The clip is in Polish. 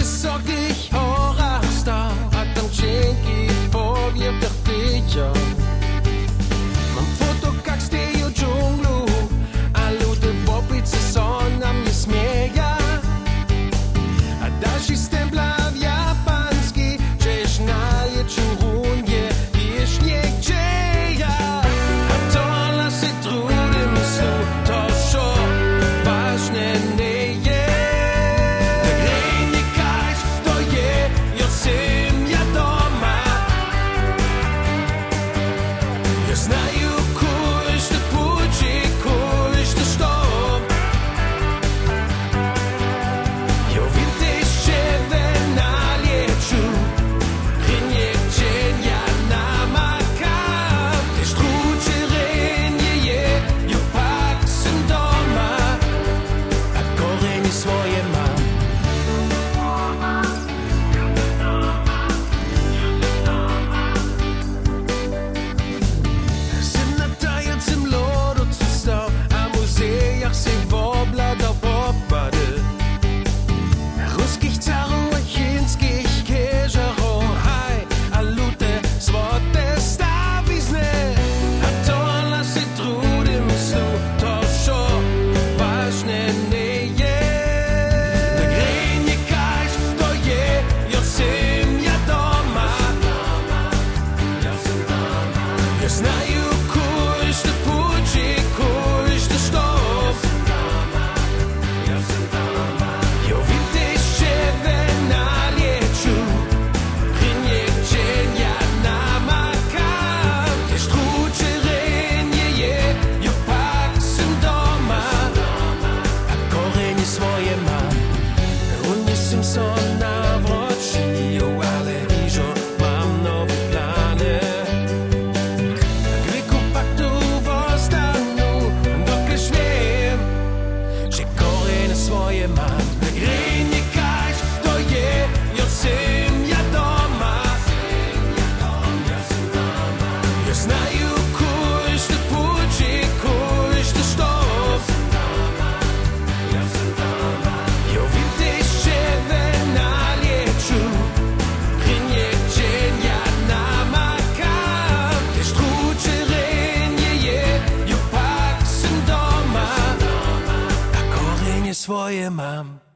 das sag ich heute. It's not you Не знаю, кой ще получи, кой ще що. Eu vinte cheven aliechu, grinje genia na maka, gestruche renje, ju paksen doma, a korenje svoje mam.